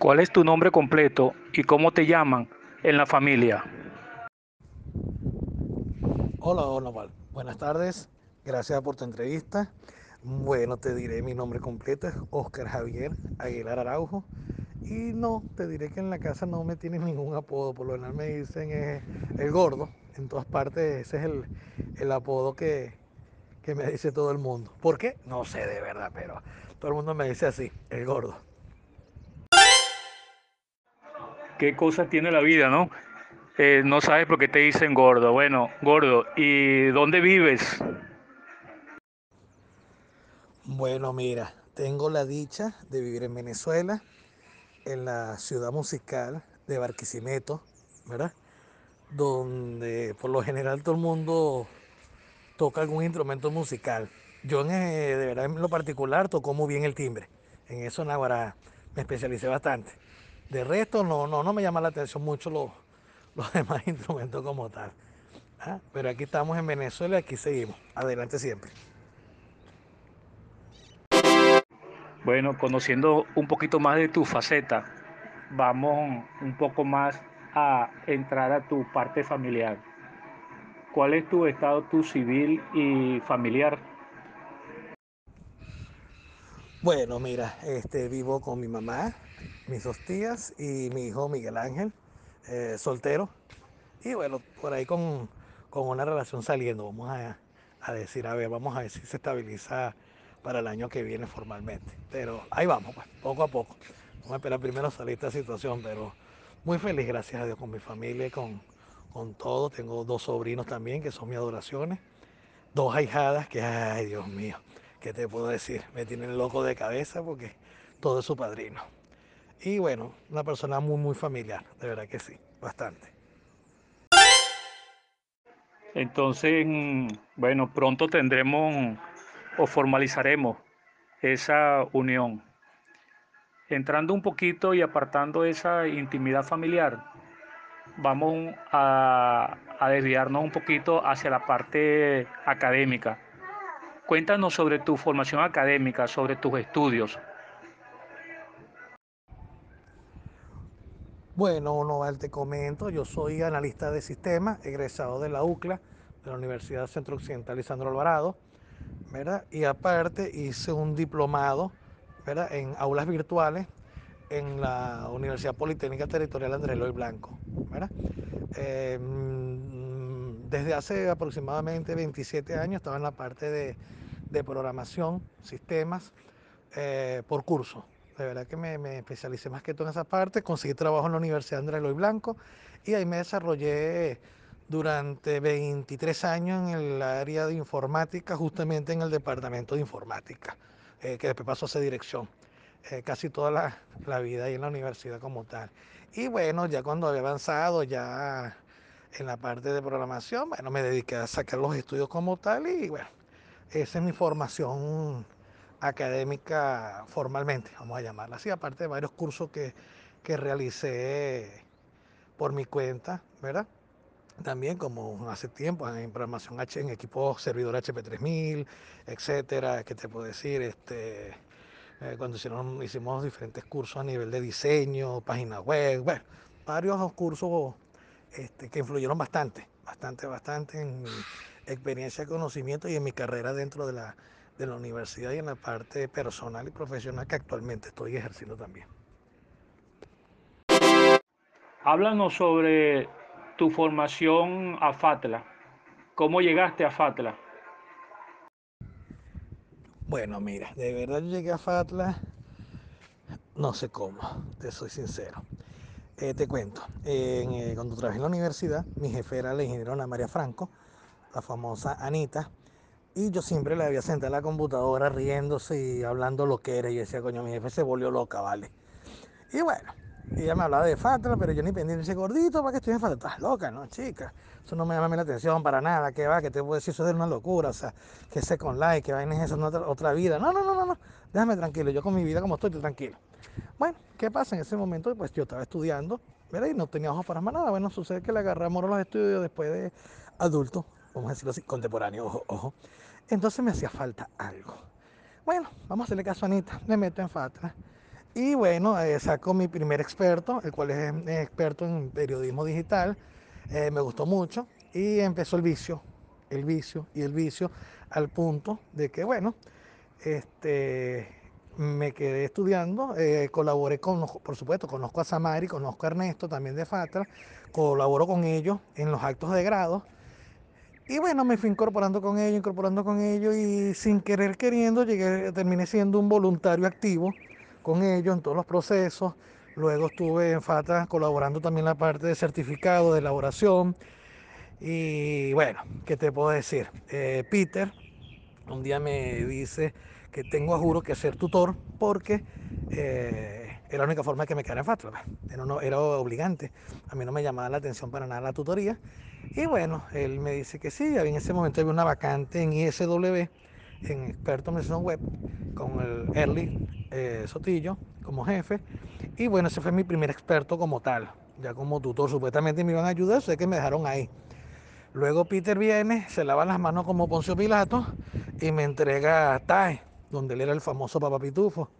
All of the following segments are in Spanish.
¿Cuál es tu nombre completo y cómo te llaman en la familia? Hola, hola. Buenas tardes. Gracias por tu entrevista. Bueno, te diré mi nombre completo es Oscar Javier Aguilar Araujo. Y no, te diré que en la casa no me tienen ningún apodo. Por lo general me dicen eh, el gordo. En todas partes ese es el, apodo que me dice todo el mundo. ¿Por qué? No sé de verdad, pero todo el mundo me dice así, el gordo. ¿Qué cosas tiene la vida, no? Eh, no sabes por qué te dicen gordo. Bueno, gordo, ¿y dónde vives? Bueno, mira, tengo la dicha de vivir en Venezuela, en la ciudad musical de Barquisimeto, ¿verdad? Donde por lo general todo el mundo toca algún instrumento musical. Yo en, eh, de verdad en lo particular toco muy bien el timbre. En eso en Aguara me especialicé bastante. De resto no, no, no me llama la atención mucho los, los demás instrumentos como tal. ¿ah? Pero aquí estamos en Venezuela y aquí seguimos. Adelante siempre. Bueno, conociendo un poquito más de tu faceta, vamos un poco más a entrar a tu parte familiar. ¿Cuál es tu estado tu civil y familiar? Bueno, mira, este, vivo con mi mamá, mis dos tías y mi hijo Miguel Ángel, eh, soltero. Y bueno, por ahí con, con una relación saliendo, vamos a, a decir, a ver, vamos a ver si se estabiliza para el año que viene formalmente. Pero ahí vamos, pues, poco a poco. Vamos a esperar primero salir esta situación, pero muy feliz, gracias a Dios, con mi familia con, con todo. Tengo dos sobrinos también, que son mis adoraciones. Dos ahijadas que, ay, Dios mío, ¿qué te puedo decir? Me tienen loco de cabeza porque todo es su padrino. Y bueno, una persona muy, muy familiar, de verdad que sí, bastante. Entonces, bueno, pronto tendremos o formalizaremos esa unión. Entrando un poquito y apartando esa intimidad familiar, vamos a, a desviarnos un poquito hacia la parte académica. Cuéntanos sobre tu formación académica, sobre tus estudios. Bueno, Noval, te comento, yo soy analista de sistemas, egresado de la UCLA, de la Universidad Centro Occidental Lisandro Alvarado, ¿verdad? Y aparte hice un diplomado, ¿verdad? En aulas virtuales en la Universidad Politécnica Territorial Andrés Eloy Blanco, ¿verdad? Eh, mm, desde hace aproximadamente 27 años estaba en la parte de, de programación, sistemas, eh, por curso. De verdad que me, especialicé más que todo en esa parte. Conseguí trabajo en la Universidad Andrés Eloy Blanco y ahí me desarrollé durante 23 años en el área de informática, justamente en el departamento de informática, eh, que después pasó a ser dirección. Eh, casi toda la, la, vida ahí en la universidad como tal. Y bueno, ya cuando había avanzado, ya en la parte de programación, bueno, me dediqué a sacar los estudios como tal y bueno, esa es mi formación académica formalmente, vamos a llamarla así, aparte de varios cursos que, que realicé por mi cuenta, ¿verdad? También como hace tiempo en programación H, en equipos servidor HP3000, etcétera, ¿qué te puedo decir? Este, eh, cuando hicieron, hicimos diferentes cursos a nivel de diseño, página web, bueno, varios cursos este, que influyeron bastante, bastante, bastante en mi experiencia, conocimiento y en mi carrera dentro de la, de la universidad y en la parte personal y profesional que actualmente estoy ejerciendo también. Háblanos sobre tu formación a FATLA. ¿Cómo llegaste a FATLA? Bueno, mira, de verdad yo llegué a FATLA, no sé cómo, te soy sincero. Eh, te cuento, eh, cuando trabajé en la universidad, mi jefe era la ingeniera Ana María Franco, la famosa Anita, y yo siempre le había sentado en la computadora riéndose y hablando lo que era. Y decía, coño, mi jefe se volvió loca, ¿vale? Y bueno, ella me hablaba de Fatra, pero yo ni pendiente ese gordito, ¿para qué estoy en Fatra? Estás loca, ¿no, chica? Eso no me llama la atención para nada, ¿qué va? Que te puedo decir, eso es una locura, o sea, que sé con like, que vaina es eso, otra, otra vida. No, no, no, no, no, déjame tranquilo, yo con mi vida como estoy, estoy tranquilo. Bueno, ¿qué pasa? En ese momento, pues yo estaba estudiando, ¿verdad? Y no tenía ojos para más nada. Bueno, sucede que le agarré amor a los estudios después de adulto, vamos a decirlo así, contemporáneo, ojo, ojo. Entonces me hacía falta algo. Bueno, vamos a hacerle caso a Anita, me meto en Fatra Y bueno, eh, saco mi primer experto, el cual es eh, experto en periodismo digital. Eh, me gustó mucho y empezó el vicio, el vicio y el vicio al punto de que, bueno, este, me quedé estudiando, colaboré con, por supuesto, conozco a Samari, conozco a Ernesto también de Fatra, colaboro con ellos en los actos de grado. Y bueno, me fui incorporando con ellos, incorporando con ellos y sin querer queriendo llegué, terminé siendo un voluntario activo con ellos en todos los procesos. Luego estuve en FATA colaborando también en la parte de certificado, de elaboración. Y bueno, ¿qué te puedo decir? Eh, Peter un día me dice que tengo a juro que ser tutor porque eh, era la única forma de que me quedara en FATA. pues. Era, era obligante. A mí no me llamaba la atención para nada la tutoría. Y bueno, él me dice que sí. En ese momento había una vacante en ISW, en experto en web, con el Early eh, Sotillo como jefe. Y bueno, ese fue mi primer experto como tal, ya como tutor. Supuestamente me iban a ayudar, sé que me dejaron ahí. Luego Peter viene, se lava las manos como Poncio Pilato y me entrega a TAE, donde él era el famoso Papa Pitufo.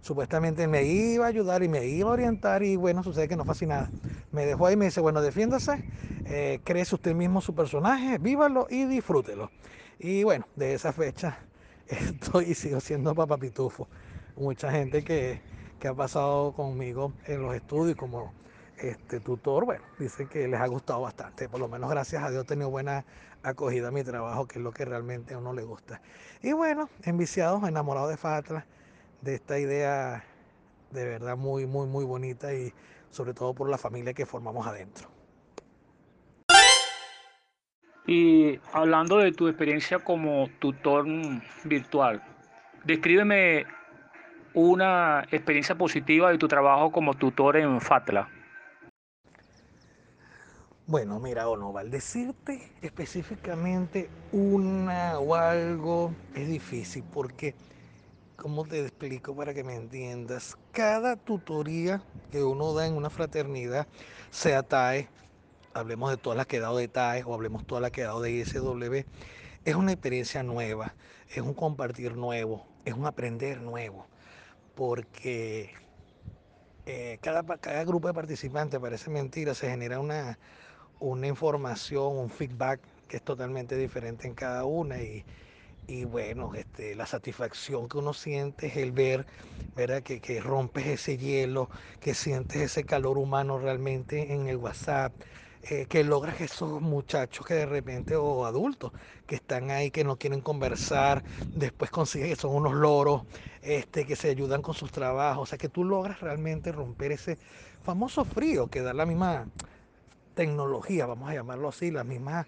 Supuestamente me iba a ayudar y me iba a orientar y bueno, sucede que no fue así nada. Me dejó ahí y me dice, bueno, defiéndase, eh, usted mismo su personaje, vívalo y disfrútelo. Y bueno, de esa fecha estoy y sigo siendo Papa Pitufo. Mucha gente que, que ha pasado conmigo en los estudios como este tutor, bueno, dice que les ha gustado bastante. Por lo menos gracias a Dios he tenido buena acogida a mi trabajo, que es lo que realmente a uno le gusta. Y bueno, enviciados, enamorados de Fatra, de esta idea de verdad muy, muy, muy bonita y sobre todo por la familia que formamos adentro. Y hablando de tu experiencia como tutor virtual, descríbeme una experiencia positiva de tu trabajo como tutor en FATLA. Bueno, mira, Onoval, decirte específicamente una o algo es difícil porque, ¿cómo te explico para que me entiendas? Cada tutoría que uno da en una fraternidad, sea TAE, hablemos de todas las que he dado de TAE o hablemos todas las que he dado de ISW, es una experiencia nueva, es un compartir nuevo, es un aprender nuevo, porque eh, cada, cada grupo de participantes, parece mentira, se genera una una información, un feedback que es totalmente diferente en cada una y, y bueno, este, la satisfacción que uno siente es el ver, ¿verdad? Que, que, rompes ese hielo, que sientes ese calor humano realmente en el WhatsApp, eh, que logras esos muchachos que de repente, o adultos, que están ahí, que no quieren conversar, después consigues que son unos loros, este, que se ayudan con sus trabajos, o sea, que tú logras realmente romper ese famoso frío que da la misma tecnología, vamos a llamarlo así, las mismas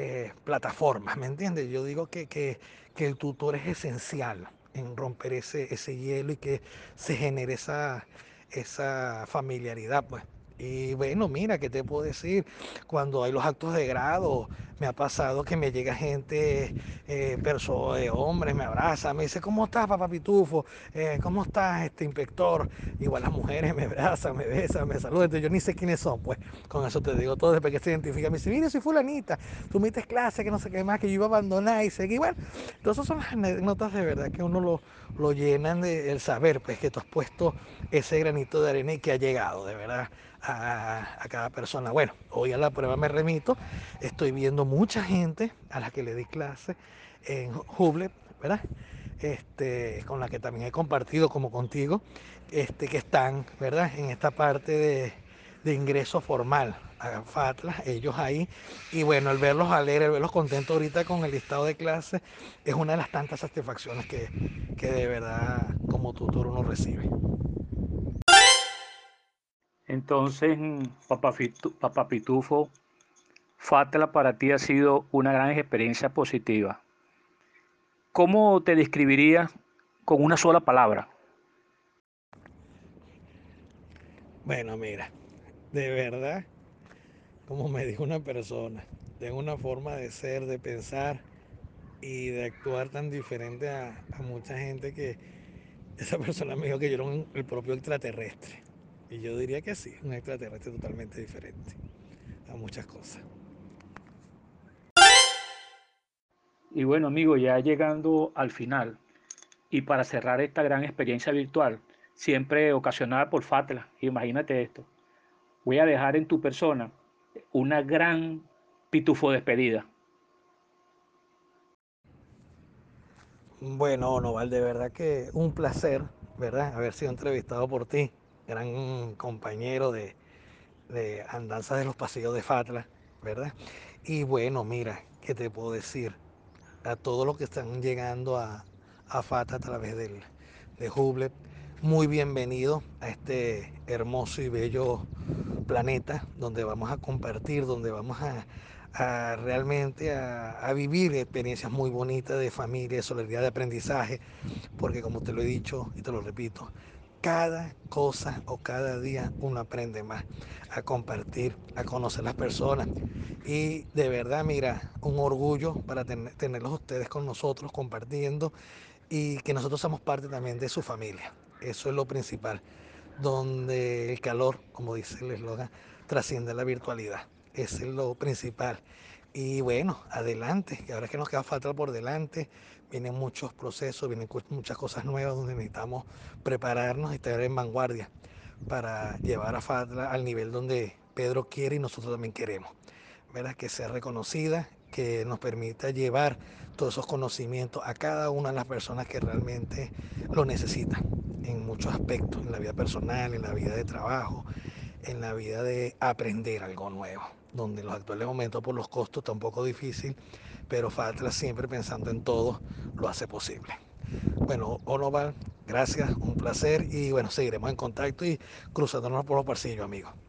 eh, plataformas, ¿me entiendes? Yo digo que, que, que, el tutor es esencial en romper ese, ese hielo y que se genere esa, esa familiaridad, pues. Y bueno, mira, ¿qué te puedo decir? Cuando hay los actos de grado, me ha pasado que me llega gente, eh, personas, eh, hombres, me abraza, me dice, ¿cómo estás, papá Pitufo? Eh, ¿Cómo estás, este inspector? Igual las mujeres me abrazan, me besan, me saludan, entonces yo ni sé quiénes son, pues con eso te digo todo, después que se identifica, me dice, mire, soy fulanita, tú me diste clase, que no sé qué más, que yo iba a abandonar y seguí, bueno, entonces son las anécdotas de verdad que uno lo, lo llenan de el saber, pues que tú has puesto ese granito de arena y que ha llegado, de verdad a, cada persona. Bueno, hoy a la prueba me remito, estoy viendo mucha gente a la que le di clase en Hublet, ¿verdad? Este, con la que también he compartido como contigo, este, que están, ¿verdad? En esta parte de, de ingreso formal a FATLA, ellos ahí, y bueno, el verlos alegres, el verlos contentos ahorita con el listado de clases, es una de las tantas satisfacciones que, que de verdad como tutor uno recibe. Entonces, Papá, Papá Pitufo, Fatla para ti ha sido una gran experiencia positiva. ¿Cómo te describirías con una sola palabra? Bueno, mira, de verdad, como me dijo una persona, de una forma de ser, de pensar y de actuar tan diferente a, mucha gente que esa persona me dijo que yo era el propio extraterrestre. Y yo diría que sí, un extraterrestre totalmente diferente a muchas cosas. Y bueno, amigo, ya llegando al final y para cerrar esta gran experiencia virtual, siempre ocasionada por Fatla. Imagínate esto. Voy a dejar en tu persona una gran pitufo despedida. Bueno, Noval, de verdad que un placer, ¿verdad? Haber sido entrevistado por ti, gran compañero de, andanzas de los pasillos de Fatla, ¿verdad? Y bueno, mira, ¿qué te puedo decir? A todos los que están llegando a, a a través del, de Hublet, muy bienvenido a este hermoso y bello planeta donde vamos a compartir, donde vamos a, a realmente a, a, vivir experiencias muy bonitas de familia, de solidaridad, de aprendizaje, porque como te lo he dicho y te lo repito, cada cosa o cada día uno aprende más a compartir, a conocer las personas. Y de verdad, mira, un orgullo para ten tenerlos ustedes con nosotros compartiendo y que nosotros somos parte también de su familia. Eso es lo principal, donde el calor, como dice el eslogan, trasciende la virtualidad. Es lo principal. Y bueno, adelante, que ahora es que nos queda falta por delante, vienen muchos procesos, vienen muchas cosas nuevas donde necesitamos prepararnos y estar en vanguardia para llevar a FATLA al nivel donde Pedro quiere y nosotros también queremos. ¿verdad? Que sea reconocida, que nos permita llevar todos esos conocimientos a cada una de las personas que realmente lo necesitan en muchos aspectos, en la vida personal, en la vida de trabajo, en la vida de aprender algo nuevo, donde en los actuales momentos por los costos está un poco difícil, pero FATLA siempre pensando en todo lo hace posible. Bueno, Onoval, gracias, un placer y bueno, seguiremos en contacto y cruzándonos por los pasillos, amigos.